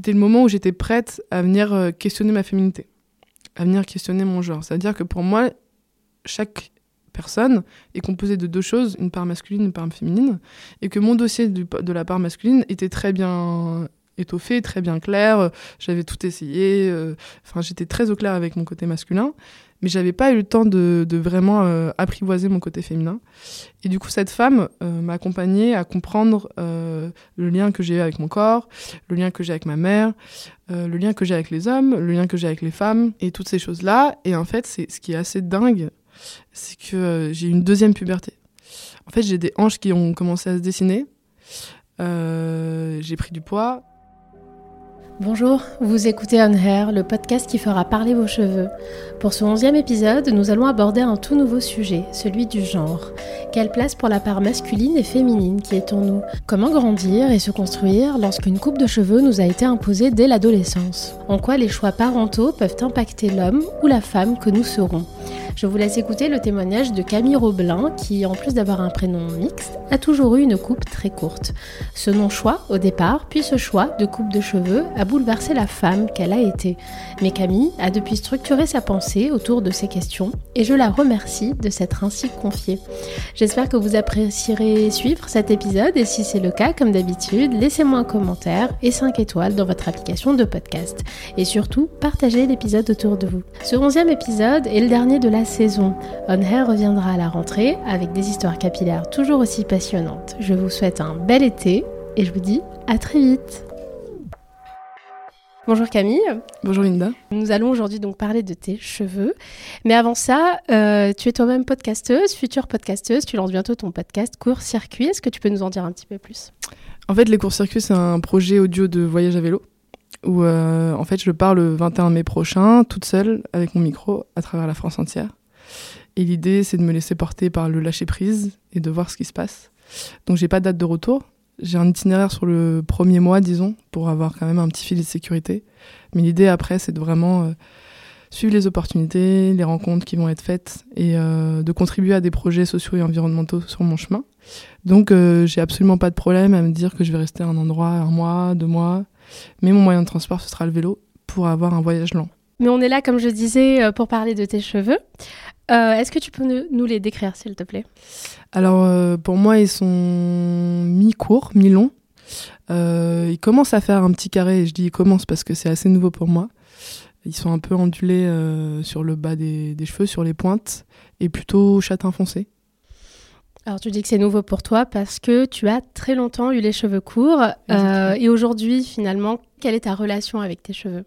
c'était le moment où j'étais prête à venir euh, questionner ma féminité, à venir questionner mon genre. C'est-à-dire que pour moi, chaque personne est composée de deux choses, une part masculine, une part féminine, et que mon dossier de la part masculine était très bien étoffé, très bien clair, j'avais tout essayé, euh, enfin j'étais très au clair avec mon côté masculin, mais j'avais pas eu le temps de, vraiment euh, apprivoiser mon côté féminin. Et du coup, cette femme euh, m'a accompagnée à comprendre le lien que j'ai avec mon corps, le lien que j'ai avec ma mère, le lien que j'ai avec les hommes, le lien que j'ai avec les femmes, et toutes ces choses-là. Et en fait, c'est ce qui est assez dingue, c'est que j'ai une deuxième puberté. En fait, j'ai des hanches qui ont commencé à se dessiner. j'ai pris du poids, Bonjour, vous écoutez On Hair, le podcast qui fera parler vos cheveux. Pour ce onzième épisode, nous allons aborder un tout nouveau sujet, celui du genre. Quelle place pour la part masculine et féminine qui est en nous? Comment grandir et se construire lorsqu'une coupe de cheveux nous a été imposée dès l'adolescence? En quoi les choix parentaux peuvent impacter l'homme ou la femme que nous serons? Je vous laisse écouter le témoignage de Camille Roblin qui, en plus d'avoir un prénom mixte, a toujours eu une coupe très courte. Ce non-choix au départ, puis ce choix de coupe de cheveux a bouleversé la femme qu'elle a été. Mais Camille a depuis structuré sa pensée autour de ces questions et je la remercie de s'être ainsi confiée. J'espère que vous apprécierez suivre cet épisode et si c'est le cas, comme d'habitude, laissez-moi un commentaire et 5 étoiles dans votre application de podcast. Et surtout, partagez l'épisode autour de vous. Ce épisode est le dernier de la saison. On Hair reviendra à la rentrée avec des histoires capillaires toujours aussi passionnantes. Je vous souhaite un bel été et je vous dis à très vite. Bonjour Camille. Bonjour Linda. Nous allons aujourd'hui donc parler de tes cheveux. Mais avant ça, euh, tu es toi-même podcasteuse, future podcasteuse. Tu lances bientôt ton podcast Court Circuit. Est-ce que tu peux nous en dire un petit peu plus? En fait, les Cours Circuits, c'est un projet audio de voyage à vélo où euh, en fait je pars le 21 mai prochain toute seule avec mon micro à travers la France entière. Et l'idée, c'est de me laisser porter par le lâcher prise et de voir ce qui se passe. Donc, j'ai pas de date de retour. J'ai un itinéraire sur le premier mois, disons, pour avoir quand même un petit filet de sécurité. Mais l'idée après, c'est de vraiment euh, suivre les opportunités, les rencontres qui vont être faites et euh, de contribuer à des projets sociaux et environnementaux sur mon chemin. Donc, euh, j'ai absolument pas de problème à me dire que je vais rester à un endroit un mois, deux mois. Mais mon moyen de transport, ce sera le vélo pour avoir un voyage lent. Mais on est là, comme je disais, pour parler de tes cheveux. Euh, est-ce que tu peux nous les décrire, s'il te plaît? Alors, euh, pour moi, ils sont mi-courts, mi-longs. Euh, ils commencent à faire un petit carré, et je dis ils commencent parce que c'est assez nouveau pour moi. Ils sont un peu ondulés sur le bas des, cheveux, sur les pointes, et plutôt châtain foncé. Alors tu dis que c'est nouveau pour toi parce que tu as très longtemps eu les cheveux courts. et aujourd'hui, finalement, quelle est ta relation avec tes cheveux?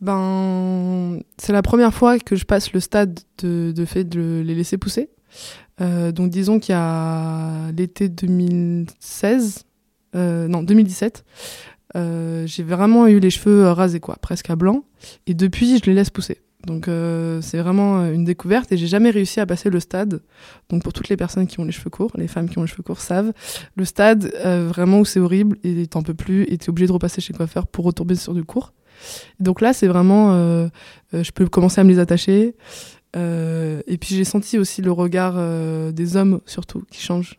Ben, c'est la première fois que je passe le stade de, fait de les laisser pousser. Euh, donc disons qu'il y a l'été 2016, euh, non 2017, euh, j'ai vraiment eu les cheveux rasés quoi, presque à blanc, et depuis je les laisse pousser. Donc c'est vraiment une découverte et j'ai jamais réussi à passer le stade. Donc pour toutes les personnes qui ont les cheveux courts, les femmes qui ont les cheveux courts savent, le stade vraiment où c'est horrible et t'en peux plus et t'es obligé de repasser chez le coiffeur pour retomber sur du court. Donc là, c'est vraiment, euh, euh, je peux commencer à me les attacher. Euh, et puis j'ai senti aussi le regard des hommes surtout qui change.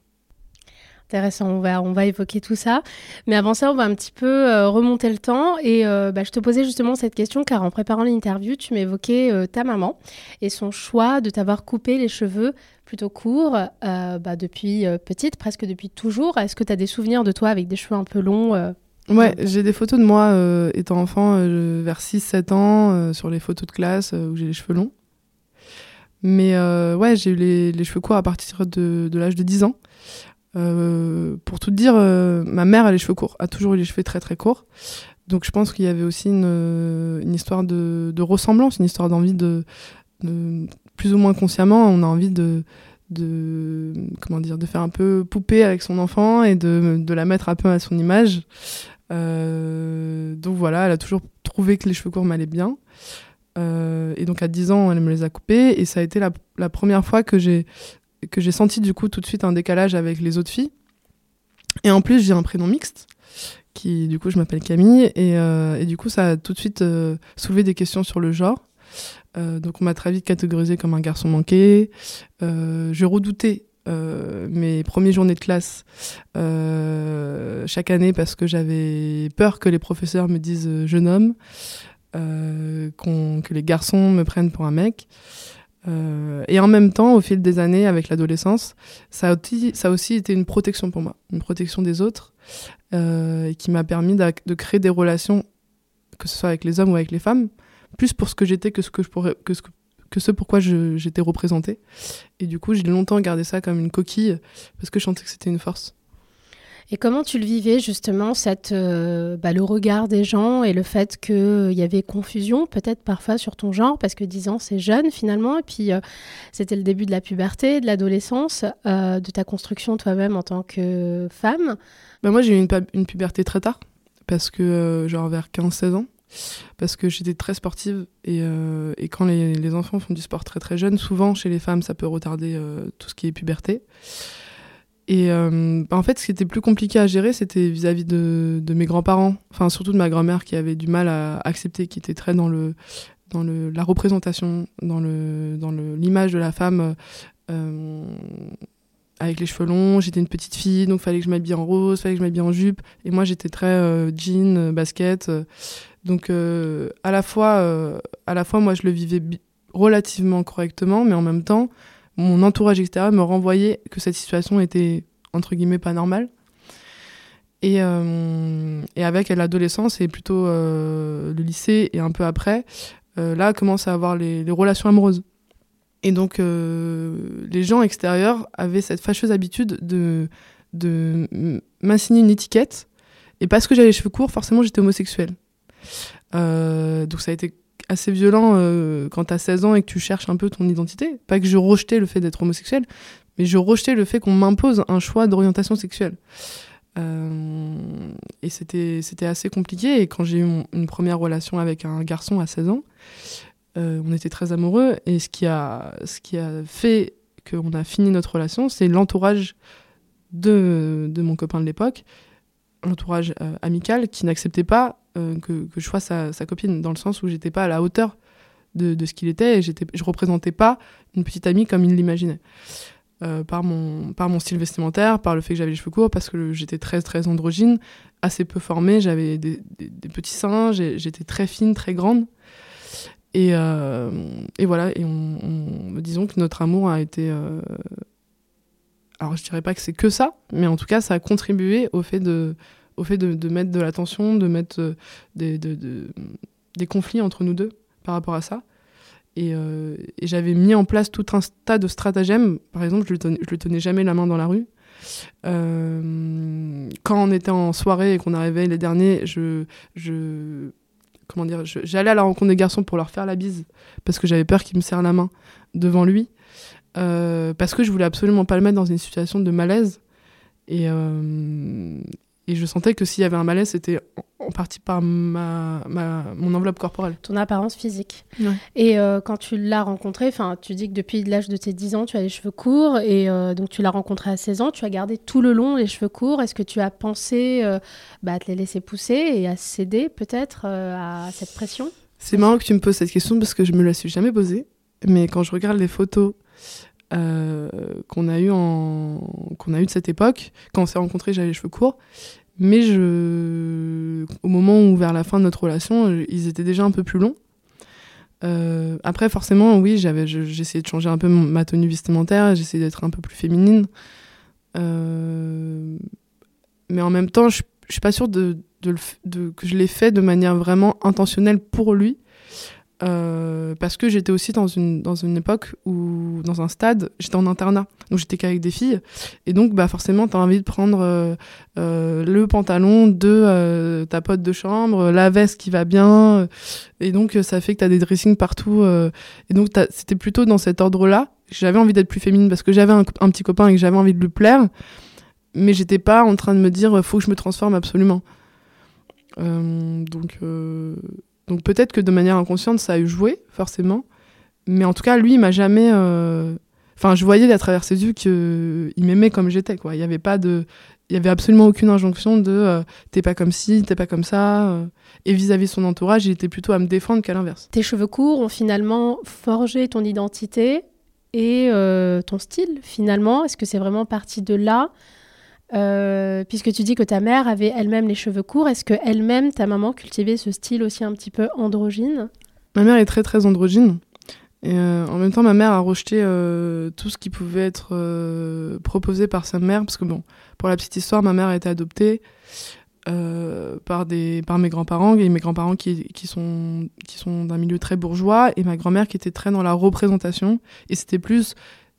Intéressant, on va, on va évoquer tout ça. Mais avant ça, on va un petit peu remonter le temps. Et bah, je te posais justement cette question car en préparant l'interview, tu m'évoquais ta maman et son choix de t'avoir coupé les cheveux plutôt courts bah, depuis petite, presque depuis toujours. Est-ce que tu as des souvenirs de toi avec des cheveux un peu longs Ouais, j'ai des photos de moi euh, étant enfant euh, vers 6-7 ans euh, sur les photos de classe où j'ai les cheveux longs. Mais ouais, j'ai eu les, cheveux courts à partir de, l'âge de 10 ans. pour tout dire, ma mère a les cheveux courts, a toujours eu les cheveux très très courts. Donc je pense qu'il y avait aussi une, histoire de, ressemblance, une histoire d'envie de, plus ou moins consciemment, on a envie de, de comment dire de faire un peu poupée avec son enfant et de, de la mettre un peu à son image euh, donc voilà, elle a toujours trouvé que les cheveux courts m'allaient bien. Euh, et donc à 10 ans, elle me les a coupés. Et ça a été la, première fois que j'ai senti du coup tout de suite un décalage avec les autres filles. Et en plus, j'ai un prénom mixte, qui du coup je m'appelle Camille. Et, euh, du coup, ça a tout de suite soulevé des questions sur le genre. donc on m'a très vite catégorisé comme un garçon manqué. je redoutais mes premières journées de classe chaque année parce que j'avais peur que les professeurs me disent jeune homme, que les garçons me prennent pour un mec. Euh, et en même temps, au fil des années, avec l'adolescence, ça, ça a aussi été une protection pour moi, une protection des autres, euh, qui m'a permis de créer des relations, que ce soit avec les hommes ou avec les femmes, plus pour ce que j'étais que ce que je pourrais, que ce pourquoi j'étais représentée. Et du coup, j'ai longtemps gardé ça comme une coquille, parce que je sentais que c'était une force. Et comment tu le vivais justement, cette, euh, bah, le regard des gens et le fait qu'il euh, y avait confusion peut-être parfois sur ton genre, parce que 10 ans c'est jeune finalement, et puis euh, c'était le début de la puberté, de l'adolescence, de ta construction toi-même en tant que femme? Bah moi j'ai eu une, une, puberté très tard, parce que genre vers 15-16 ans parce que j'étais très sportive et, et quand les, enfants font du sport très très jeune, souvent chez les femmes ça peut retarder tout ce qui est puberté. Et euh, bah, en fait, ce qui était plus compliqué à gérer, c'était vis-à-vis de, mes grands-parents, enfin surtout de ma grand-mère qui avait du mal à accepter, qui était très dans le dans le, la représentation, dans le dans l'image de la femme euh, avec les cheveux longs. J'étais une petite fille, donc fallait que je m'habille en rose, fallait que je m'habille en jupe. Et moi, j'étais très euh, jean, basket. Donc à la fois à la fois, moi, je le vivais relativement correctement, mais en même temps mon entourage extérieur me renvoyait que cette situation était entre guillemets pas normale. Et, euh, avec l'adolescence et plutôt euh, le lycée et un peu après, euh, là commence à avoir les, les, relations amoureuses. Et donc les gens extérieurs avaient cette fâcheuse habitude de, de m'assigner une étiquette. Et parce que j'avais les cheveux courts, forcément j'étais homosexuelle. Donc ça a été assez violent euh, quand t'as 16 ans et que tu cherches un peu ton identité. Pas que je rejetais le fait d'être homosexuel, mais je rejetais le fait qu'on m'impose un choix d'orientation sexuelle. Euh, et c'était, c'était assez compliqué. Et quand j'ai eu une première relation avec un garçon à 16 ans, euh, on était très amoureux. Et ce qui a, ce qui a fait qu'on a fini notre relation, c'est l'entourage de, de mon copain de l'époque, l'entourage amical, qui n'acceptait pas euh, que, je sois sa, copine, dans le sens où j'étais pas à la hauteur de, ce qu'il était et je représentais pas une petite amie comme il l'imaginait. Euh, par, mon, par mon style vestimentaire, par le fait que j'avais les cheveux courts, parce que j'étais très très androgyne, assez peu formée, j'avais des, petits seins, j'étais très fine, très grande. Et, euh, et voilà, et on, disons que notre amour a été... alors je dirais pas que c'est que ça, mais en tout cas ça a contribué au fait de, au fait de, mettre de l'attention, de mettre euh, des, des, conflits entre nous deux par rapport à ça. Euh, et, j'avais mis en place tout un tas de stratagèmes. Par exemple, je ne tenais, tenais jamais la main dans la rue. Euh, quand on était en soirée et qu'on arrivait les derniers, je, je comment dire, j'allais à la rencontre des garçons pour leur faire la bise parce que j'avais peur qu'ils me serrent la main devant lui, parce que je voulais absolument pas le mettre dans une situation de malaise. Et, et je sentais que s'il y avait un malaise, c'était en partie par ma, mon enveloppe corporelle. Ton apparence physique. Et euh, quand tu l'as rencontré, tu dis que depuis l'âge de tes 10 ans, tu as les cheveux courts. Et euh, donc tu l'as rencontré à 16 ans. Tu as gardé tout le long les cheveux courts. Est-ce que tu as pensé euh, bah, à te les laisser pousser et à céder peut-être à cette pression? C'est marrant que tu me poses cette question parce que je me la suis jamais posée. Mais quand je regarde les photos euh, qu'on a eu en qu'on a eu de cette époque. Quand on s'est rencontrés, j'avais les cheveux courts, mais je, au moment où vers la fin de notre relation, ils étaient déjà un peu plus longs. Euh, après, forcément, oui, j'avais, j'essayais de changer un peu ma tenue vestimentaire, j'essayais d'être un peu plus féminine. Euh, mais en même temps, je, je suis pas sûre de, que je l'ai fait de manière vraiment intentionnelle pour lui. Euh, parce que j'étais aussi dans une, dans une époque où, dans un stade, j'étais en internat, donc j'étais qu'avec des filles, et donc bah, forcément, t'as envie de prendre euh, euh, le pantalon de ta pote de chambre, la veste qui va bien, et donc ça fait que t'as des dressings partout, et donc c'était plutôt dans cet ordre-là. J'avais envie d'être plus féminine parce que j'avais un, petit copain et que j'avais envie de lui plaire, mais j'étais pas en train de me dire faut que je me transforme absolument. donc donc peut-être que de manière inconsciente, ça a eu joué, forcément. Mais en tout cas, lui, il m'a jamais. Euh, enfin, je voyais à travers ses yeux qu'il m'aimait comme j'étais, quoi. Il y avait pas de. Il y avait absolument aucune injonction de euh, t'es pas comme ci, t'es pas comme ça. Euh. Et vis-à-vis de son entourage, il était plutôt à me défendre qu'à l'inverse. Tes cheveux courts ont finalement forgé ton identité et ton style finalement Est-ce que c'est vraiment parti de là? Puisque tu dis que ta mère avait elle-même les cheveux courts, est-ce que elle-même, ta maman, cultivait ce style aussi un petit peu androgyne? Ma mère est très très androgyne. Et en même temps, ma mère a rejeté tout ce qui pouvait être proposé par sa mère, parce que bon, pour la petite histoire, ma mère a été adoptée. Euh, par, des, par mes grands-parents, et mes grands-parents qui, qui, sont, qui sont d'un milieu très bourgeois, et ma grand-mère qui était très dans la représentation. Et c'était plus,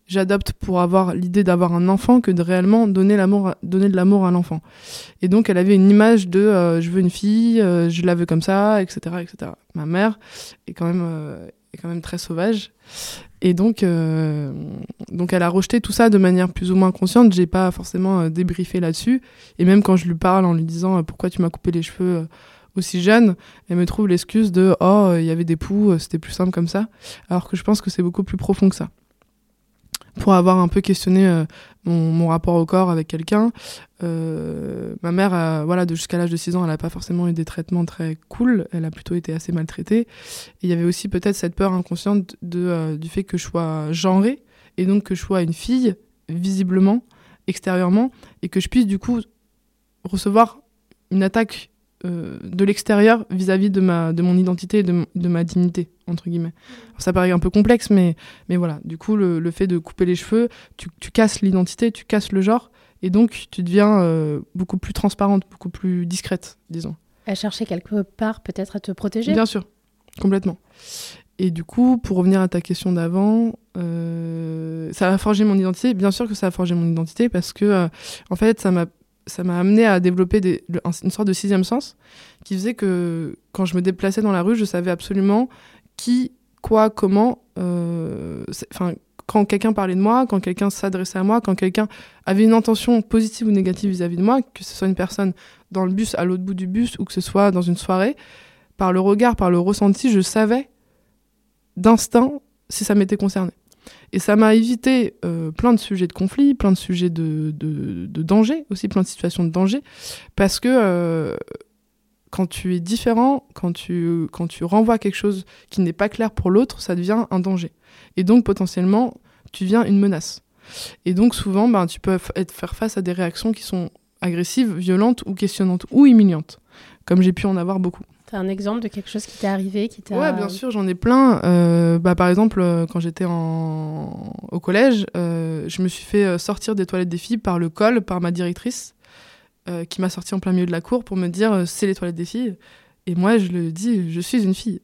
j'adopte pour avoir l'idée d'avoir un enfant que de réellement donner, l'amour, donner de l'amour à l'enfant. Et donc, elle avait une image de euh, je veux une fille, euh, je la veux comme ça, etc. etc. Ma mère est quand même, est quand même très sauvage. Et donc, euh, donc elle a rejeté tout ça de manière plus ou moins consciente. J'ai pas forcément euh, débriefé là-dessus. Et même quand je lui parle en lui disant euh, pourquoi tu m'as coupé les cheveux aussi jeune, elle me trouve l'excuse de oh il y avait des poux, c'était plus simple comme ça. Alors que je pense que c'est beaucoup plus profond que ça pour avoir un peu questionné euh, mon, rapport au corps avec quelqu'un. Euh, ma mère, voilà, jusqu'à l'âge de 6 ans, elle n'a pas forcément eu des traitements très cool. Elle a plutôt été assez maltraitée. Il y avait aussi peut-être cette peur inconsciente de, euh, du fait que je sois genrée et donc que je sois une fille, visiblement, extérieurement, et que je puisse du coup recevoir une attaque euh, de l'extérieur vis-à-vis de, ma, de mon identité et de, de ma dignité, entre guillemets. ça paraît un peu complexe, mais, mais voilà. Du coup, le, le fait de couper les cheveux, tu, tu casses l'identité, tu casses le genre, et donc tu deviens euh, beaucoup plus transparente, beaucoup plus discrète, disons. À chercher quelque part peut-être à te protéger? Bien sûr, complètement. Et du coup, pour revenir à ta question d'avant, euh, ça a forgé mon identité. Bien sûr que ça a forgé mon identité parce que, en fait, ça m'a ça m'a amené à développer des, une sorte de sixième sens qui faisait que quand je me déplaçais dans la rue, je savais absolument qui, quoi, comment. Euh, enfin, quand quelqu'un parlait de moi, quand quelqu'un s'adressait à moi, quand quelqu'un avait une intention positive ou négative vis-à-vis de moi, que ce soit une personne dans le bus, à l'autre bout du bus, ou que ce soit dans une soirée, par le regard, par le ressenti, je savais d'instinct si ça m'était concerné. Et ça m'a évité euh, plein de sujets de conflit, plein de sujets de, de, danger, aussi plein de situations de danger, parce que euh, quand tu es différent, quand tu, quand tu renvoies quelque chose qui n'est pas clair pour l'autre, ça devient un danger. Et donc potentiellement, tu deviens une menace. Et donc souvent, ben, tu peux être, faire face à des réactions qui sont agressives, violentes ou questionnantes ou humiliantes, comme j'ai pu en avoir beaucoup. T'as un exemple de quelque chose qui t'est arrivé qui Ouais, bien sûr, j'en ai plein. Euh, bah, par exemple, euh, quand j'étais en... au collège, euh, je me suis fait sortir des toilettes des filles par le col, par ma directrice, qui m'a sorti en plein milieu de la cour pour me dire c'est les toilettes des filles. Et moi, je le dis, je suis une fille.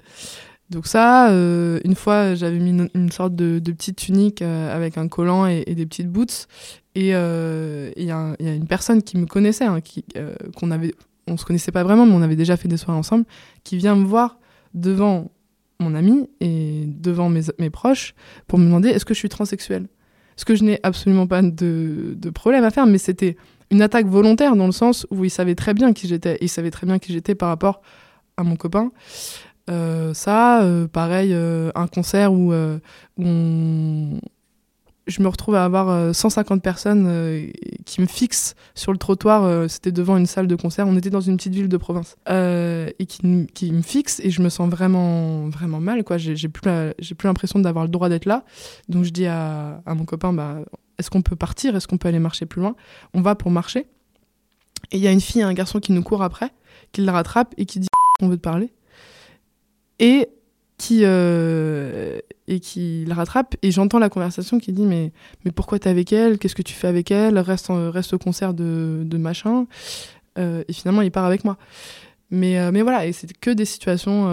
Donc ça, une fois, j'avais mis une, sorte de, petite tunique avec un collant et, des petites boots. Et il y, a une personne qui me connaissait, hein, qu'on avait on se connaissait pas vraiment, mais on avait déjà fait des soirées ensemble, qui vient me voir devant mon ami et devant mes, mes proches pour me demander est-ce que je suis transsexuelle? Ce que je n'ai absolument pas de, de, problème à faire, mais c'était une attaque volontaire dans le sens où il savait très bien qui j'étais. Il savait très bien qui j'étais par rapport à mon copain. Euh, ça, euh, pareil, euh, un concert où, où on, je me retrouve à avoir 150 euh, personnes euh, qui me fixent sur le trottoir. Euh, c'était devant une salle de concert. On était dans une petite ville de province. et qui, me fixent et je me sens vraiment, vraiment mal. J'ai, plus, l'impression d'avoir le droit d'être là. Donc je dis à, mon copain, bah, est-ce qu'on peut partir? Est-ce qu'on peut aller marcher plus loin? On va pour marcher. Et il y a une fille et un garçon qui nous courent après, qui le rattrape et qui dit on veut te parler. Et qui et qui la rattrape et j'entends la conversation qui dit mais mais pourquoi t'es avec elle? Qu'est-ce que tu fais avec elle? Reste reste au concert de, de machin. Euh, et finalement il part avec moi. Mais euh, mais voilà et c'est que des situations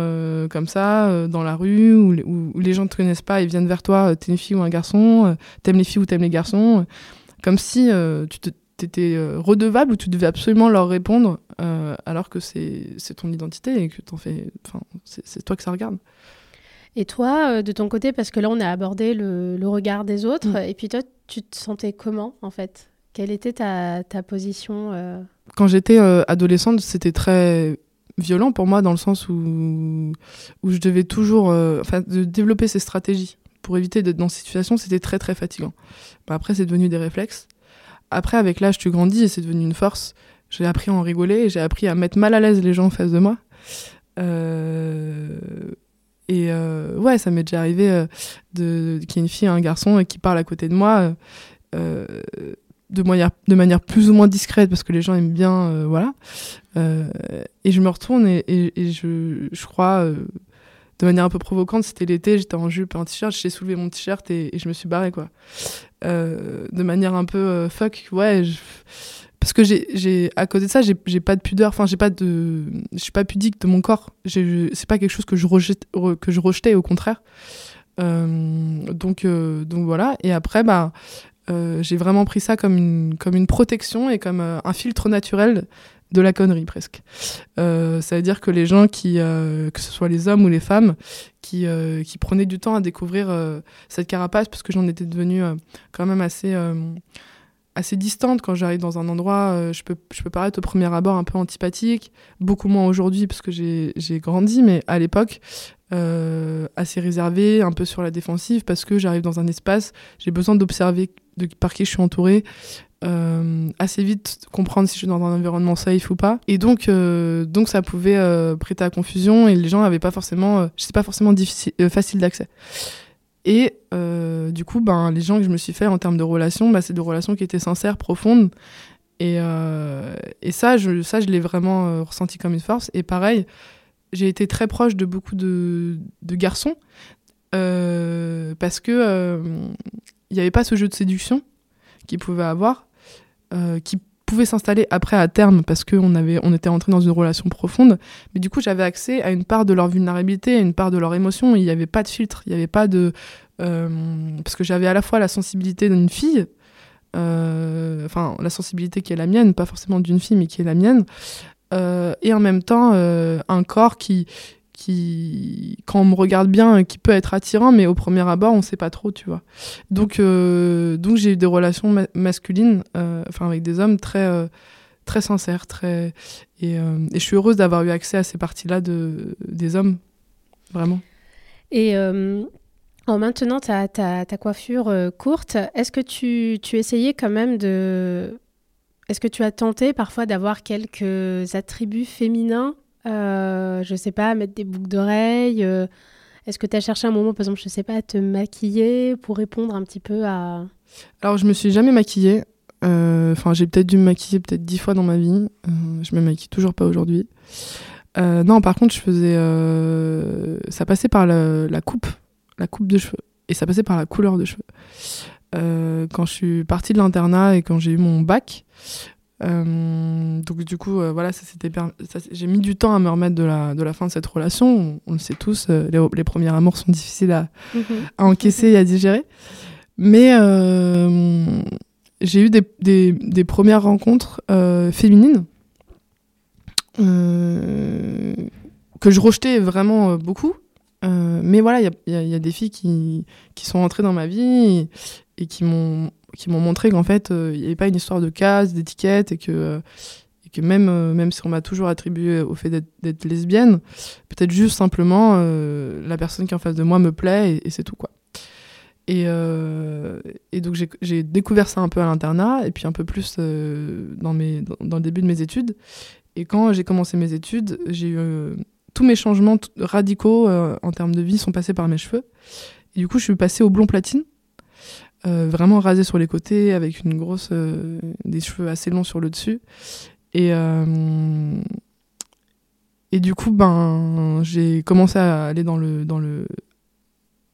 comme ça dans la rue où, où, les gens te connaissent pas ils viennent vers toi t'es une fille ou un garçon t'aimes les filles ou t'aimes les garçons comme si tu te étais redevable ou tu devais absolument leur répondre alors que c'est ton identité et que t'en fais enfin c'est toi que ça regarde et toi, euh, de ton côté, parce que là, on a abordé le, regard des autres, mm. et puis toi, tu te sentais comment, en fait? Quelle était ta, ta position euh? Quand j'étais euh, adolescente, c'était très violent pour moi, dans le sens où, où je devais toujours enfin, de développer ces stratégies pour éviter d'être dans cette situation, c'était très, très fatigant. Bah, après, c'est devenu des réflexes. Après, avec l'âge, tu grandis et c'est devenu une force. J'ai appris à en rigoler, j'ai appris à mettre mal à l'aise les gens en face de moi. Euh, et euh, ouais, ça m'est déjà arrivé euh, de, qu'il y ait une fille et un garçon qui parlent à côté de moi de, manière, de manière plus ou moins discrète parce que les gens aiment bien. voilà. et je me retourne et, je, je, crois, de manière un peu provocante, c'était l'été, j'étais en jupe et en t-shirt, j'ai soulevé mon t-shirt et, je me suis barrée, quoi. de manière un peu fuck, ouais. Parce que j'ai à côté de ça j'ai pas de pudeur enfin j'ai pas de je suis pas pudique de mon corps. C'est pas quelque chose que je rejette, que je rejetais au contraire. Euh, donc euh, donc voilà. Et après bah euh, j'ai vraiment pris ça comme une comme une protection et comme un filtre naturel de la connerie presque. Ça veut dire que les gens qui que ce soit les hommes ou les femmes qui qui prenaient du temps à découvrir cette carapace parce que j'en étais devenue quand même assez assez distante quand j'arrive dans un endroit. Euh, je, peux, je peux paraître au premier abord un peu antipathique, beaucoup moins aujourd'hui parce que j'ai grandi, mais à l'époque, euh, assez réservée, un peu sur la défensive parce que j'arrive dans un espace, j'ai besoin d'observer par qui je suis entourée. Euh, assez vite comprendre si je suis dans un environnement safe ou pas et donc donc ça pouvait prêter à confusion et les gens avaient pas forcément c'est pas forcément facile d'accès et euh, du coup, ben, les gens que je me suis fait en termes de relations, ben, c'est des relations qui étaient sincères, profondes. Et, euh, et ça, je, ça, je l'ai vraiment euh, ressenti comme une force. Et pareil, j'ai été très proche de beaucoup de, garçons parce que il n'y avait pas ce jeu de séduction qu'ils pouvaient avoir, pouvait s'installer après à terme parce qu'on on était entré dans une relation profonde. Mais du coup, j'avais accès à une part de leur vulnérabilité, à une part de leur émotion. Il n'y avait pas de filtre, il n'y avait pas de. Euh, parce que j'avais à la fois la sensibilité d'une fille, euh, enfin, la sensibilité qui est la mienne, pas forcément d'une fille, mais qui est la mienne, euh, et en même temps, un corps qui qui, quand on me regarde bien, qui peut être attirant, mais au premier abord, on sait pas trop, tu vois. Donc, euh, donc j'ai eu des relations masculines, euh, avec des hommes très, euh, très sincères, très, et, je suis heureuse d'avoir eu accès à ces parties-là de, des hommes, vraiment. Et en maintenant ta, ta, ta coiffure courte, est-ce que tu, tu essayais quand même de est-ce que tu as tenté parfois d'avoir quelques attributs féminins euh, je sais pas, mettre des boucles d'oreilles euh, Est-ce que tu as cherché un moment, par exemple, je sais pas, à te maquiller pour répondre un petit peu à... Alors, je me suis jamais maquillée. Euh, enfin, j'ai peut-être dû me maquiller peut-être dix fois dans ma vie. je me maquille toujours pas aujourd'hui. non, par contre, je faisais... ça passait par la coupe, la coupe de cheveux. Et ça passait par la couleur de cheveux. quand je suis partie de l'internat et quand j'ai eu mon bac, euh, donc du coup, euh, voilà, ça j'ai mis du temps à me remettre de la, de la fin de cette relation. On, le sait tous, euh, les, les, premiers amours sont difficiles à, mhm. à encaisser et à digérer. Mais j'ai eu des, des, des, premières rencontres féminines que je rejetais vraiment beaucoup. mais voilà, il y a, y a, des filles qui, qui sont entrées dans ma vie et qui m'ont qui m'ont montré qu'en fait, euh, il n'y avait pas une histoire de case, d'étiquette, et que, euh, et que même, euh, même si on m'a toujours attribué au fait d'être lesbienne, peut-être juste simplement la personne qui est en face de moi me plaît, et, c'est tout, quoi. Et, et donc j'ai découvert ça un peu à l'internat, et puis un peu plus dans, mes, dans, le début de mes études. Et quand j'ai commencé mes études, j'ai tous mes changements radicaux en termes de vie sont passés par mes cheveux. Et du coup, je suis passée au blond platine. Euh, vraiment rasé sur les côtés, avec une grosse, euh, des cheveux assez longs sur le dessus. Et, euh, et du coup, ben, j'ai commencé à aller dans le, dans le,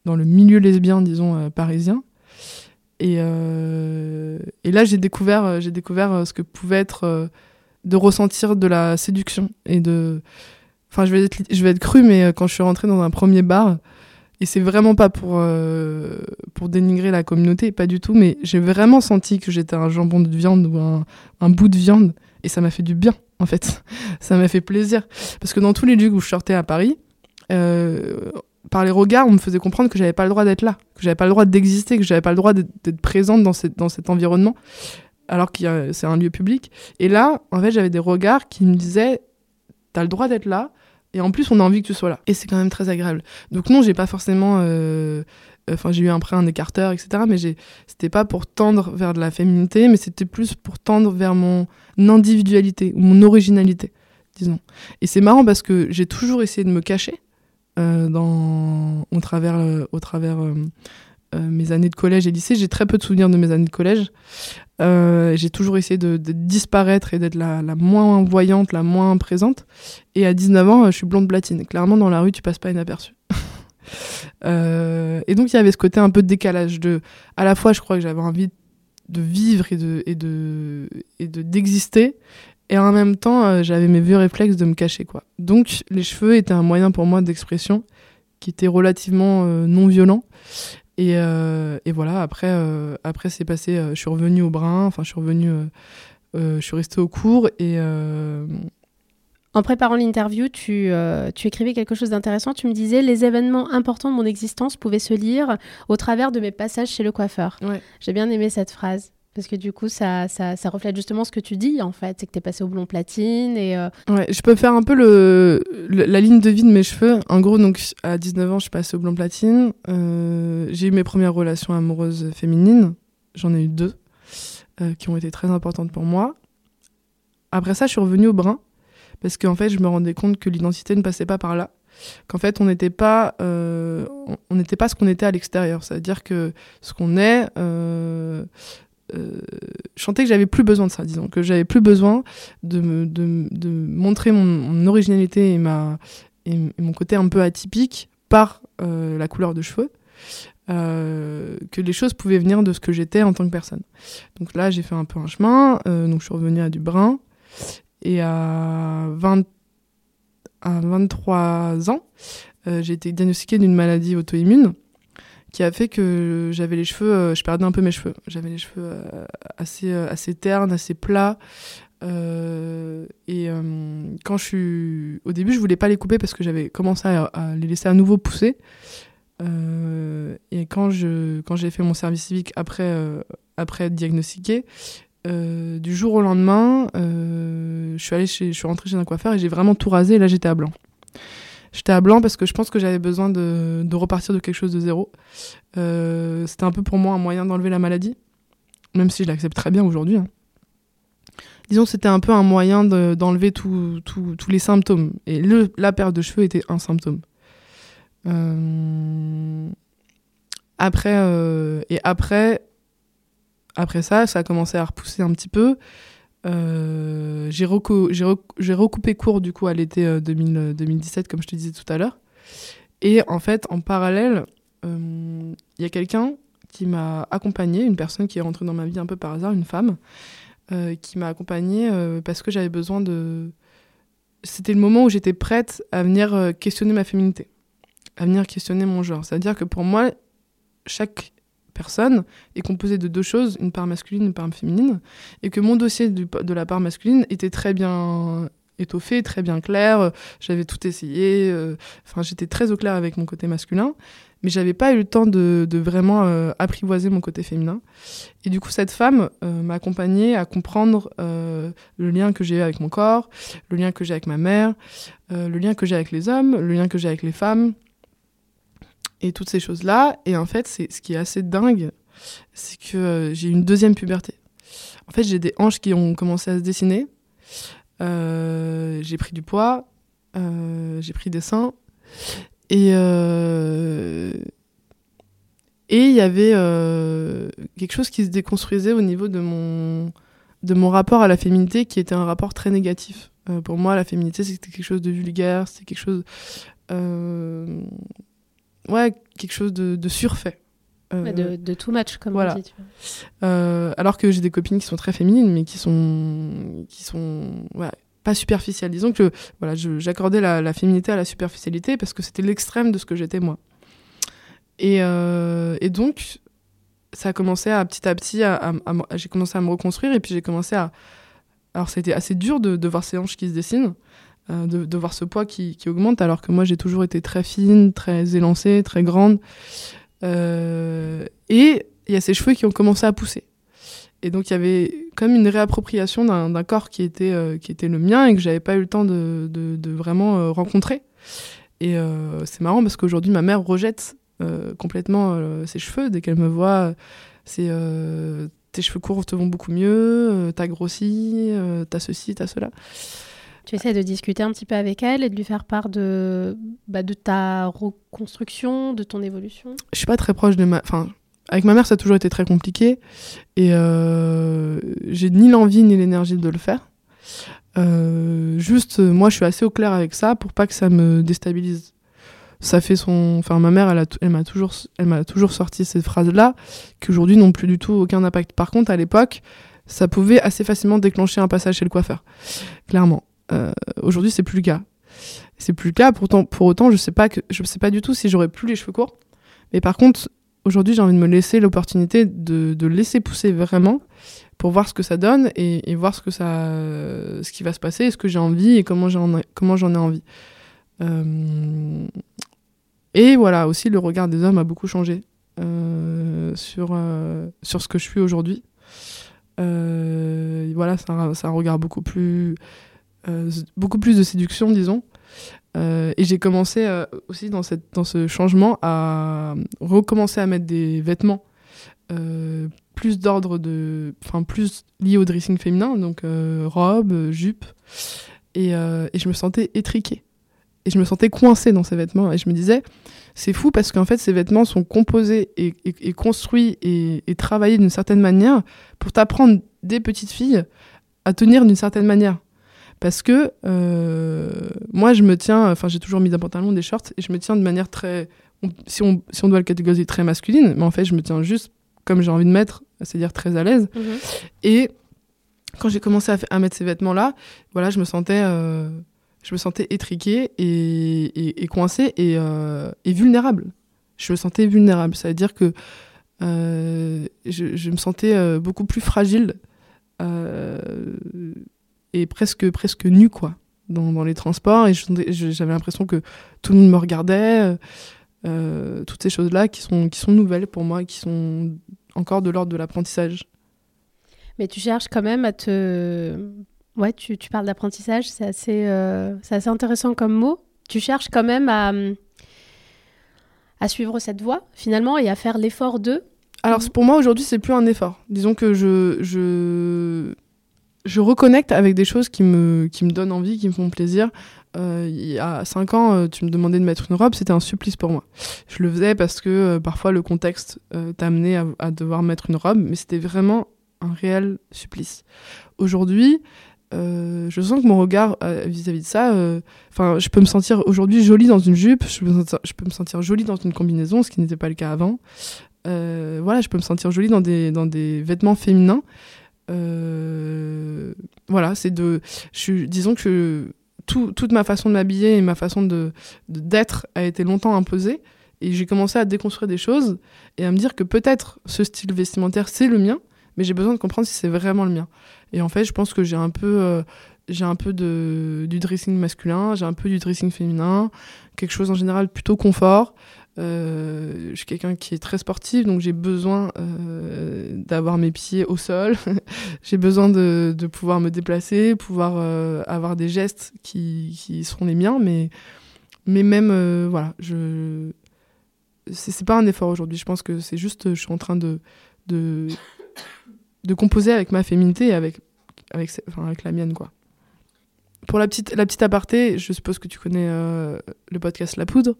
dans le milieu lesbien, disons, parisien. Et, et là, j'ai découvert, j'ai découvert ce que pouvait être de ressentir de la séduction et de. Enfin, je vais être, je vais être cru, mais quand je suis rentrée dans un premier bar, et c'est vraiment pas pour, euh, pour dénigrer la communauté, pas du tout, mais j'ai vraiment senti que j'étais un jambon de viande ou un, un bout de viande. Et ça m'a fait du bien, en fait. ça m'a fait plaisir. Parce que dans tous les lieux où je sortais à Paris, euh, par les regards, on me faisait comprendre que j'avais pas le droit d'être là, que j'avais pas le droit d'exister, que j'avais pas le droit d'être présente dans, cette, dans cet environnement, alors que c'est un lieu public. Et là, en fait, j'avais des regards qui me disaient T'as le droit d'être là, et en plus, on a envie que tu sois là. Et c'est quand même très agréable. Donc non, j'ai pas forcément... Euh, enfin, j'ai eu un prêt, un écarteur, etc. Mais c'était pas pour tendre vers de la féminité, mais c'était plus pour tendre vers mon individualité ou mon originalité, disons. Et c'est marrant parce que j'ai toujours essayé de me cacher dans, au travers, au travers mes années de collège et lycée. J'ai très peu de souvenirs de mes années de collège. j'ai toujours essayé de, disparaître et d'être la, moins voyante, la moins présente. Et à 19 ans, je suis blonde platine. Clairement, dans la rue, tu passes pas inaperçu. et donc, il y avait ce côté un peu de décalage. De, à la fois, je crois que j'avais envie de vivre et de d'exister et en même temps euh, j'avais mes vieux réflexes de me cacher quoi donc les cheveux étaient un moyen pour moi d'expression qui était relativement euh, non violent et, euh, et voilà après après c'est passé je suis revenue au brun enfin je suis revenue je suis restée au cours et en préparant l'interview, tu, euh, tu, écrivais quelque chose d'intéressant. Tu me disais les événements importants de mon existence pouvaient se lire au travers de mes passages chez le coiffeur. J'ai bien aimé cette phrase. Parce que du coup, ça, ça, reflète justement ce que tu dis, en fait. C'est que tu es passé au blond platine et... Euh, ouais, je peux faire un peu le, la ligne de vie de mes cheveux. En gros, donc, à 19 ans, je suis passée au blond platine. Euh, j'ai eu mes premières relations amoureuses féminines. J'en ai eu deux, qui ont été très importantes pour moi. Après ça, je suis revenue au brun parce qu'en fait, je me rendais compte que l'identité ne passait pas par là. Qu'en fait, on n'était pas, euh, on n'était pas ce qu'on était à l'extérieur. C'est-à-dire que ce qu'on est, euh, euh, je sentais que j'avais plus besoin de ça, disons, que j'avais plus besoin de, montrer mon, originalité et, mon côté un peu atypique par la couleur de cheveux. que les choses pouvaient venir de ce que j'étais en tant que personne. Donc là, j'ai fait un peu un chemin, donc je suis revenue à du brun, et à, 20, à 23 ans, euh, j'ai été diagnostiquée d'une maladie auto-immune qui a fait que j'avais les cheveux, euh, je perdais un peu mes cheveux. J'avais les cheveux euh, assez, assez ternes, assez plats. et quand je suis. Au début, je voulais pas les couper parce que j'avais commencé à, les laisser à nouveau pousser. et quand, je, quand j'ai fait mon service civique après, après être diagnostiquée, euh, du jour au lendemain, euh, je suis allée chez, je suis rentrée chez un coiffeur et j'ai vraiment tout rasé. Et là, j'étais à blanc. J'étais à blanc parce que je pense que j'avais besoin de, de, repartir de quelque chose de zéro. Euh, c'était un peu pour moi un moyen d'enlever la maladie, même si je l'accepte très bien aujourd'hui. Hein. Disons c'était un peu un moyen d'enlever tous les symptômes. Et le, la perte de cheveux était un symptôme. après, et après, après ça, ça a commencé à repousser un petit peu. Euh, j'ai recoupé court du coup à l'été 2017, euh, comme je te disais tout à l'heure. Et en fait, en parallèle, euh, il y a quelqu'un qui m'a accompagnée, une personne qui est rentrée dans ma vie un peu par hasard, une femme, qui m'a accompagnée parce que j'avais besoin de. C'était le moment où j'étais prête à venir questionner ma féminité, à venir questionner mon genre. C'est-à-dire que pour moi, chaque personne est composé de deux choses, une part masculine, une part féminine, et que mon dossier de la part masculine était très bien étoffé, très bien clair, j'avais tout essayé, euh, enfin j'étais très au clair avec mon côté masculin, mais j'avais pas eu le temps de, vraiment euh, apprivoiser mon côté féminin. Et du coup, cette femme euh, m'a accompagnée à comprendre le lien que j'ai avec mon corps, le lien que j'ai avec ma mère, le lien que j'ai avec les hommes, le lien que j'ai avec les femmes, et toutes ces choses-là. Et en fait, c'est ce qui est assez dingue, c'est que euh, j'ai une deuxième puberté. En fait, j'ai des hanches qui ont commencé à se dessiner. Euh, j'ai pris du poids, euh, j'ai pris des seins. Et et il y avait quelque chose qui se déconstruisait au niveau de mon de mon rapport à la féminité, qui était un rapport très négatif. pour moi, la féminité, c'était quelque chose de vulgaire, c'était quelque chose ouais, quelque chose de, surfait. Euh, de, de, too much, comme on dit. Euh, alors que j'ai des copines qui sont très féminines, mais qui sont, qui sont pas superficielles. Disons que voilà, j'accordais la, féminité à la superficialité parce que c'était l'extrême de ce que j'étais moi. Et, euh, et, donc, ça a commencé à petit à petit, à, j'ai commencé à me reconstruire et puis j'ai commencé à. Alors, ça a été assez dur de, de voir ces hanches qui se dessinent. Euh, de, voir ce poids qui, augmente, alors que moi j'ai toujours été très fine, très élancée, très grande. Euh, et il y a ces cheveux qui ont commencé à pousser. Et donc il y avait comme une réappropriation d'un corps qui était, euh, qui était le mien et que j'avais pas eu le temps de, de, vraiment rencontrer. Et c'est marrant parce qu'aujourd'hui ma mère rejette complètement ses cheveux dès qu'elle me voit. C'est tes cheveux courts te vont beaucoup mieux, t'as grossi, t'as ceci, t'as cela. Tu essaies de discuter un petit peu avec elle et de lui faire part de, bah, ta reconstruction, de ton évolution? Je suis pas très proche de ma. Enfin, avec ma mère, ça a toujours été très compliqué. Et euh, j'ai ni l'envie ni l'énergie de le faire. Euh, juste, moi, je suis assez au clair avec ça pour pas que ça me déstabilise. Ça fait son. Enfin, ma mère, elle, elle m'a toujours, elle m'a toujours sorti ces phrases-là, qui aujourd'hui n'ont plus du tout aucun impact. Par contre, à l'époque, ça pouvait assez facilement déclencher un passage chez le coiffeur. Clairement. Euh, aujourd'hui, c'est plus le cas. C'est plus le cas. Pourtant, pour autant, je sais pas que, je sais pas du tout si j'aurais plus les cheveux courts. Mais par contre, aujourd'hui, j'ai envie de me laisser l'opportunité de, laisser pousser vraiment pour voir ce que ça donne et, voir ce que ça, ce qui va se passer, ce que j'ai envie et comment j'en, comment j'en ai envie. Euh, et voilà, aussi le regard des hommes a beaucoup changé euh, sur, euh, sur ce que je suis aujourd'hui. Voilà, c'est un, regard beaucoup plus, beaucoup plus de séduction, disons. Euh, et j'ai commencé aussi dans, cette, dans ce changement à recommencer à mettre des vêtements plus d'ordre de. Enfin, plus liés au dressing féminin, donc robe, jupe. Et, et je me sentais étriquée. Et je me sentais coincée dans ces vêtements. Et je me disais, c'est fou parce qu'en fait, ces vêtements sont composés et, et, et construits et, et travaillés d'une certaine manière pour t'apprendre des petites filles à tenir d'une certaine manière. Parce que euh, moi, je me tiens, enfin, j'ai toujours mis des pantalons, des shorts, et je me tiens de manière très, on, si, on, si on doit le catégoriser, très masculine, mais en fait, je me tiens juste comme j'ai envie de mettre, c'est-à-dire très à l'aise. Mhm. Et quand j'ai commencé à, à, mettre ces vêtements-là, voilà, je me sentais, euh, je me sentais étriquée et, et, et coincée et, euh, et, vulnérable. Je me sentais vulnérable, ça veut dire que euh, je, je, me sentais euh, beaucoup plus fragile et presque, presque nue, quoi, dans, dans les transports. Et j'avais l'impression que tout le monde me regardait. Euh, toutes ces choses-là qui sont, qui sont nouvelles pour moi, qui sont encore de l'ordre de l'apprentissage. Mais tu cherches quand même à te Ouais, tu, tu parles d'apprentissage, c'est assez, euh, assez intéressant comme mot. Tu cherches quand même à, à suivre cette voie, finalement, et à faire l'effort de. Alors, pour moi, aujourd'hui, c'est plus un effort. Disons que je, je, je reconnecte avec des choses qui me, qui me donnent envie, qui me font plaisir. Euh, il y a 5 ans, euh, tu me demandais de mettre une robe, c'était un supplice pour moi. Je le faisais parce que euh, parfois le contexte t'a amené à, devoir mettre une robe, mais c'était vraiment un réel supplice. Aujourd'hui, je sens que mon regard vis-à-vis -vis de ça, enfin, je peux me sentir aujourd'hui jolie dans une jupe, je peux, je peux, me sentir jolie dans une combinaison, ce qui n'était pas le cas avant. Voilà, je peux me sentir jolie dans des, dans des vêtements féminins. Euh, voilà, c'est de, disons que tout, toute ma façon de m'habiller et ma façon de d'être a été longtemps imposée. Et j'ai commencé à déconstruire des choses et à me dire que peut-être ce style vestimentaire c'est le mien, mais j'ai besoin de comprendre si c'est vraiment le mien. Et en fait, je pense que j'ai un peu, euh, j'ai un peu de, du dressing masculin, j'ai un peu du dressing féminin, quelque chose en général plutôt confort. Euh, je suis quelqu'un qui est très sportif, donc j'ai besoin euh, d'avoir mes pieds au sol. j'ai besoin de, pouvoir me déplacer, pouvoir euh, avoir des gestes qui, seront les miens, mais, mais même, voilà, je. C'est pas un effort aujourd'hui. Je pense que c'est juste, je suis en train de, de, composer avec ma féminité et avec, avec, enfin, avec la mienne, quoi. Pour la petite, la petite aparté, je suppose que tu connais le podcast La Poudre.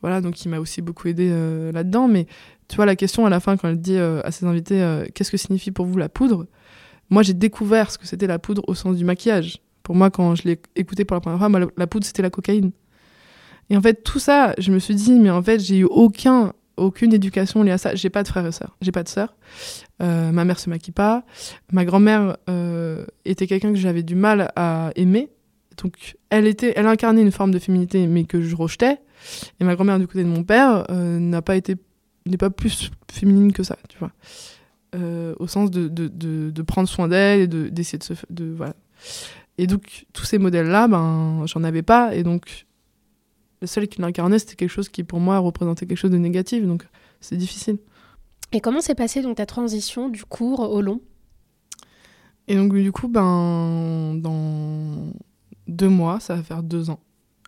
Voilà, donc il m'a aussi beaucoup aidé euh, là-dedans. Mais tu vois, la question à la fin, quand elle dit euh, à ses invités qu'est-ce que signifie pour vous la poudre? Moi, j'ai découvert ce que c'était la poudre au sens du maquillage. Pour moi, quand je l'ai écouté pour la première fois, la, poudre, c'était la cocaïne. Et en fait, tout ça, je me suis dit, mais en fait, j'ai eu aucun aucune éducation liée à ça. J'ai pas de frères et sœurs. J'ai pas de sœurs. Euh, ma mère se maquille pas. Ma grand-mère euh, était quelqu'un que j'avais du mal à aimer. Donc, elle était, elle incarnait une forme de féminité, mais que je rejetais. Et ma grand-mère du côté de mon père euh, n'a pas été, n'est pas plus féminine que ça, tu vois. Euh, au sens de, de, de, de prendre soin d'elle et de, d'essayer de se, de voilà. Et donc, tous ces modèles-là, ben, j'en avais pas. Et donc, le seul qui l'incarnait, c'était quelque chose qui pour moi représentait quelque chose de négatif, donc c'est difficile. Et comment s'est passée donc ta transition du court au long? Et donc du coup, ben dans deux mois, ça va faire deux ans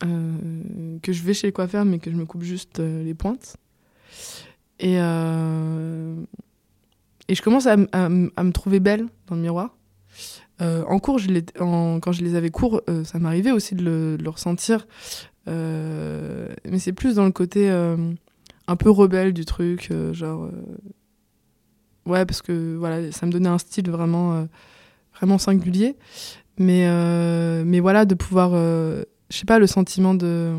euh, que je vais chez le coiffeur, mais que je me coupe juste euh, les pointes. Et euh, et je commence à, me trouver belle dans le miroir. en cours, quand je les avais courts, ça m'arrivait aussi de le, de le ressentir. mais c'est plus dans le côté un peu rebelle du truc, genre ouais, parce que voilà, ça me donnait un style vraiment, vraiment singulier. Mais, euh, mais voilà, de pouvoir, euh, je sais pas, le sentiment de,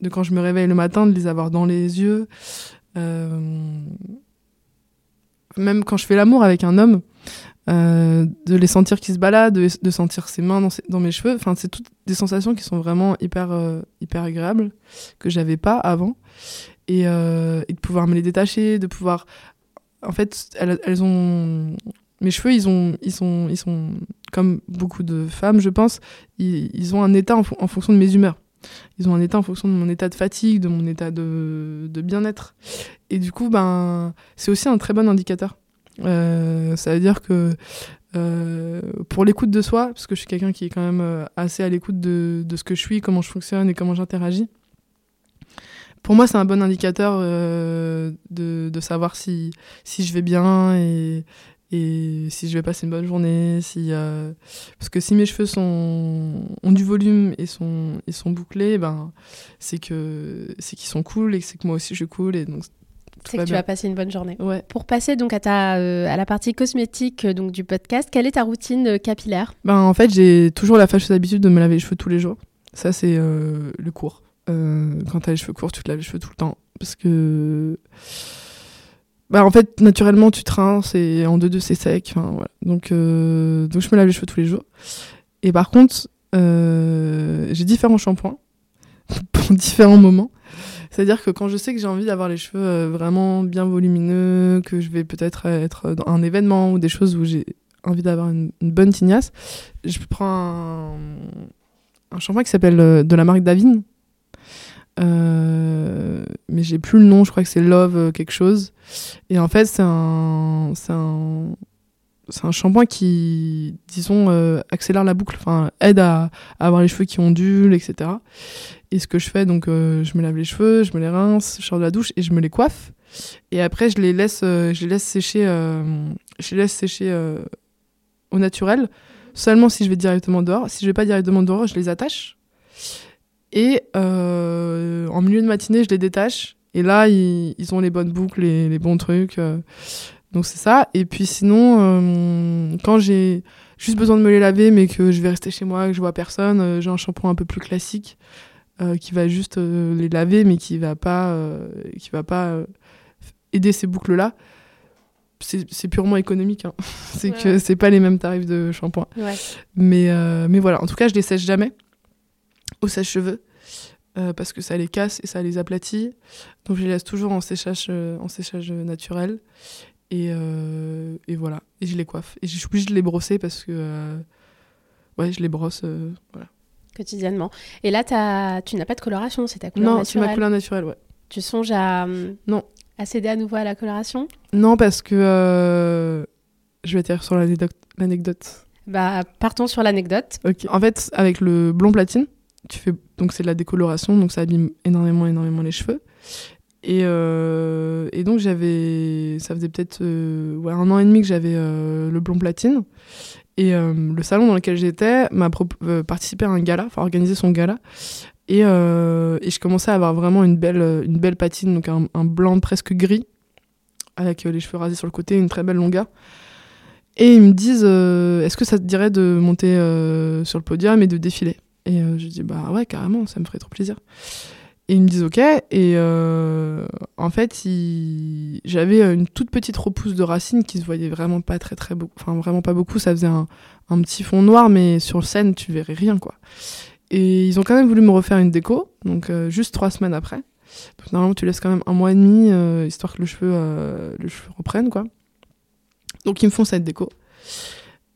de quand je me réveille le matin, de les avoir dans les yeux. même quand je fais l'amour avec un homme, de les sentir qui se baladent, de, de sentir ses mains dans, dans mes cheveux. Enfin, c'est toutes des sensations qui sont vraiment hyper, hyper agréables, que j'avais pas avant. Et, et, de pouvoir me les détacher, de pouvoir en fait, elles, ont mes cheveux, ils ont, ils sont, ils sont comme beaucoup de femmes, je pense, ils, ont un état en, fonction de mes humeurs. Ils ont un état en fonction de mon état de fatigue, de mon état de, bien-être. Et du coup, ben, c'est aussi un très bon indicateur. Euh, ça veut dire que euh, pour l'écoute de soi, parce que je suis quelqu'un qui est quand même euh, assez à l'écoute de, ce que je suis, comment je fonctionne et comment j'interagis, pour moi, c'est un bon indicateur de, de, savoir si, si je vais bien et, et si je vais passer une bonne journée. Si, euh, Parce que si mes cheveux sont, ont du volume et sont, bouclés, ben, c'est qu'ils sont cool et c'est que moi aussi je suis cool. Et donc, c'est que tu vas passer une bonne journée. Ouais. Pour passer donc à, ta, euh, à la partie cosmétique donc, du podcast, quelle est ta routine capillaire? Ben, En fait, j'ai toujours la fâcheuse habitude de me laver les cheveux tous les jours. Ça, c'est le cours. Euh, quand t'as les cheveux courts, tu te laves les cheveux tout le temps. Parce que. Bah, en fait, naturellement, tu rinces et en deux deux c'est sec. voilà. donc, euh, donc, je me lave les cheveux tous les jours. Et par contre, euh, j'ai différents shampoings pour différents moments. C'est-à-dire que quand je sais que j'ai envie d'avoir les cheveux vraiment bien volumineux, que je vais peut-être être dans un événement ou des choses où j'ai envie d'avoir une, bonne tignasse, je prends un shampoing qui s'appelle de la marque Davine, euh, mais j'ai plus le nom, je crois que c'est Love euh, quelque chose. Et en fait, c'est un, un, un shampoing qui, disons, euh, accélère la boucle, enfin, aide à, avoir les cheveux qui ondulent, etc. Et ce que je fais, donc, je me lave les cheveux, je me les rince, je sors de la douche et je me les coiffe. Et après, je les laisse, je les laisse sécher, je les laisse sécher au naturel. Seulement si je vais directement dehors. Si je vais pas directement dehors, je les attache. Et euh, en milieu de matinée, je les détache. Et là, ils, ont les bonnes boucles, les, les bons trucs. Euh. donc c'est ça. Et puis sinon, euh, quand j'ai juste besoin de me les laver, mais que je vais rester chez moi, que je vois personne, j'ai un shampoing un peu plus classique qui va juste les laver, mais qui va pas, qui va pas aider ces boucles-là. C'est purement économique. Hein. c'est que c'est pas les mêmes tarifs de shampoing. Ouais. Mais, mais voilà, en tout cas, je les sèche jamais au sèche-cheveux euh, parce que ça les casse et ça les aplatit. Donc je les laisse toujours en séchage, euh, en séchage naturel. Et, euh, et, voilà. Et je les coiffe. Et je suis obligée de les brosser parce que ouais, je les brosse. voilà. Quotidiennement. Et là, as... tu n'as pas de coloration, c'est ta couleur naturelle Non, c'est ma couleur naturelle, ouais. Tu songes à, non. à céder à nouveau à la coloration? Non, parce que je vais atterrir sur l'anecdote. Bah, partons sur l'anecdote. Ok. En fait, avec le blond platine, donc c'est de la décoloration donc ça abîme énormément énormément les cheveux. Et, euh, donc j'avais ça faisait peut-être euh, un an et demi que j'avais euh, le blond platine. Et le salon dans lequel j'étais m'a participé à un gala enfin organisé son gala. Et, et, je commençais à avoir vraiment une belle une belle patine donc un, un blanc presque gris avec les cheveux rasés sur le côté une très belle longueur. Et ils me disent est-ce que ça te dirait de monter sur le podium et de défiler? Et euh, je dis, bah ouais, carrément, ça me ferait trop plaisir. Et ils me disent ok. Et euh, en fait, j'avais une toute petite repousse de racines qui se voyait vraiment pas très très beaucoup. Enfin, vraiment pas beaucoup. Ça faisait un, petit fond noir, mais sur scène, tu verrais rien quoi. Et ils ont quand même voulu me refaire une déco, donc euh, juste trois semaines après. Donc, normalement, tu laisses quand même un mois et demi, histoire que le cheveu, le cheveu reprenne quoi. Donc ils me font cette déco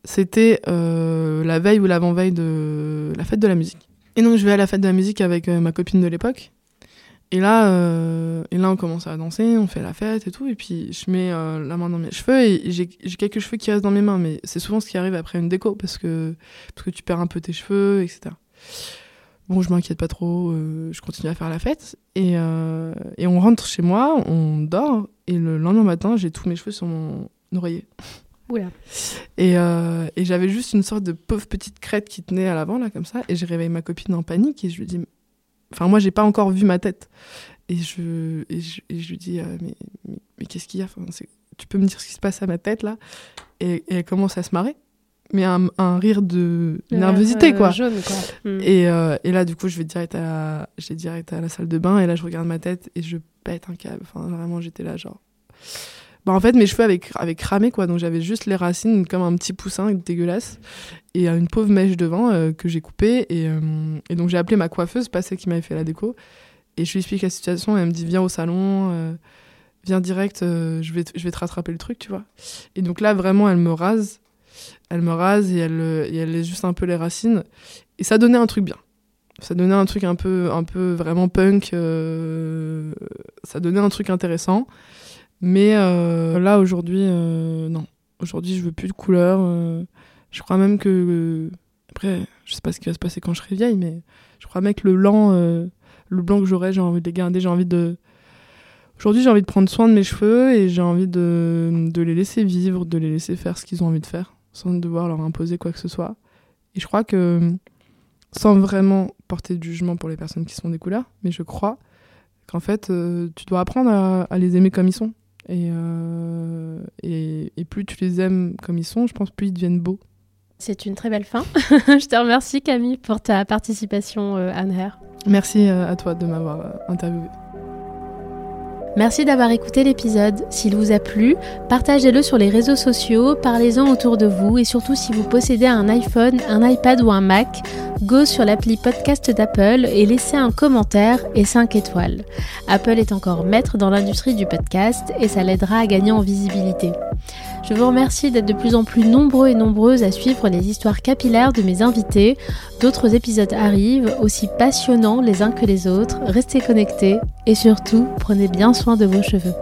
c'était euh, la veille ou l'avant-veille de la fête de la musique. Et donc je vais à la fête de la musique avec euh, ma copine de l'époque. Et là, euh, et là, on commence à danser, on fait la fête et tout. Et puis je mets la main dans mes cheveux et j'ai quelques cheveux qui restent dans mes mains. Mais c'est souvent ce qui arrive après une déco parce que, parce que tu perds un peu tes cheveux, etc. Bon, je m'inquiète pas trop, je continue à faire la fête. Et, et on rentre chez moi, on dort. Et le lendemain matin, j'ai tous mes cheveux sur mon oreiller. Et, euh, et j'avais juste une sorte de pauvre petite crête qui tenait à l'avant, là, comme ça. Et j'ai réveillé ma copine en panique et je lui dis. Enfin, moi, j'ai pas encore vu ma tête. Et je, et je, lui dis, euh, mais, mais, qu'est-ce qu'il y a? Enfin, Tu peux me dire ce qui se passe à ma tête, là? Et, elle commence à se marrer. Mais un, un rire de nervosité, quoi. Jaune, quoi. Hmm. Et, et, là, du coup, je vais direct à, la, direct à la salle de bain. Et là, je regarde ma tête et je pète un câble. Enfin, vraiment, j'étais là, genre. Bah, en fait, mes cheveux avaient, avaient cramé, quoi. Donc, j'avais juste les racines comme un petit poussin dégueulasse. Et une pauvre mèche devant euh, que j'ai coupée. Et, euh, et donc, j'ai appelé ma coiffeuse, pas celle qui m'avait fait la déco. Et je lui explique la situation. Et elle me dit Viens au salon, euh, viens direct, je, vais je vais te rattraper le truc, tu vois. Et donc, là, vraiment, elle me rase. Elle me rase et elle, et elle laisse juste un peu les racines. Et ça donnait un truc bien ça donnait un truc un peu un peu vraiment punk ça donnait un truc intéressant mais euh, là, aujourd'hui, euh, non. Aujourd'hui, je veux plus de couleurs. Euh, je crois même que. après, je sais pas ce qui va se passer quand je serai vieille, mais je crois même que le blanc, le blanc que j'aurai, j'ai envie de les garder. J'ai envie de. Aujourd'hui, j'ai envie de prendre soin de mes cheveux et j'ai envie de, de les laisser vivre, de les laisser faire ce qu'ils ont envie de faire, sans devoir leur imposer quoi que ce soit. Et je crois que, sans vraiment porter de jugement pour les personnes qui sont des couleurs, mais je crois qu'en fait, tu dois apprendre à, les aimer comme ils sont. Euh, et, et, plus tu les aimes comme ils sont, je pense plus ils deviennent beaux. C'est une très belle fin. je te remercie Camille pour ta participation euh, Anne Merci euh, à toi de m'avoir interviewé. Merci d'avoir écouté l'épisode. S'il vous a plu, partagez-le sur les réseaux sociaux, parlez-en autour de vous et surtout si vous possédez un iPhone, un iPad ou un Mac, go sur l'appli podcast d'Apple et laissez un commentaire et 5 étoiles. Apple est encore maître dans l'industrie du podcast et ça l'aidera à gagner en visibilité. Je vous remercie d'être de plus en plus nombreux et nombreuses à suivre les histoires capillaires de mes invités. D'autres épisodes arrivent, aussi passionnants les uns que les autres. Restez connectés et surtout, prenez bien soin de vos cheveux.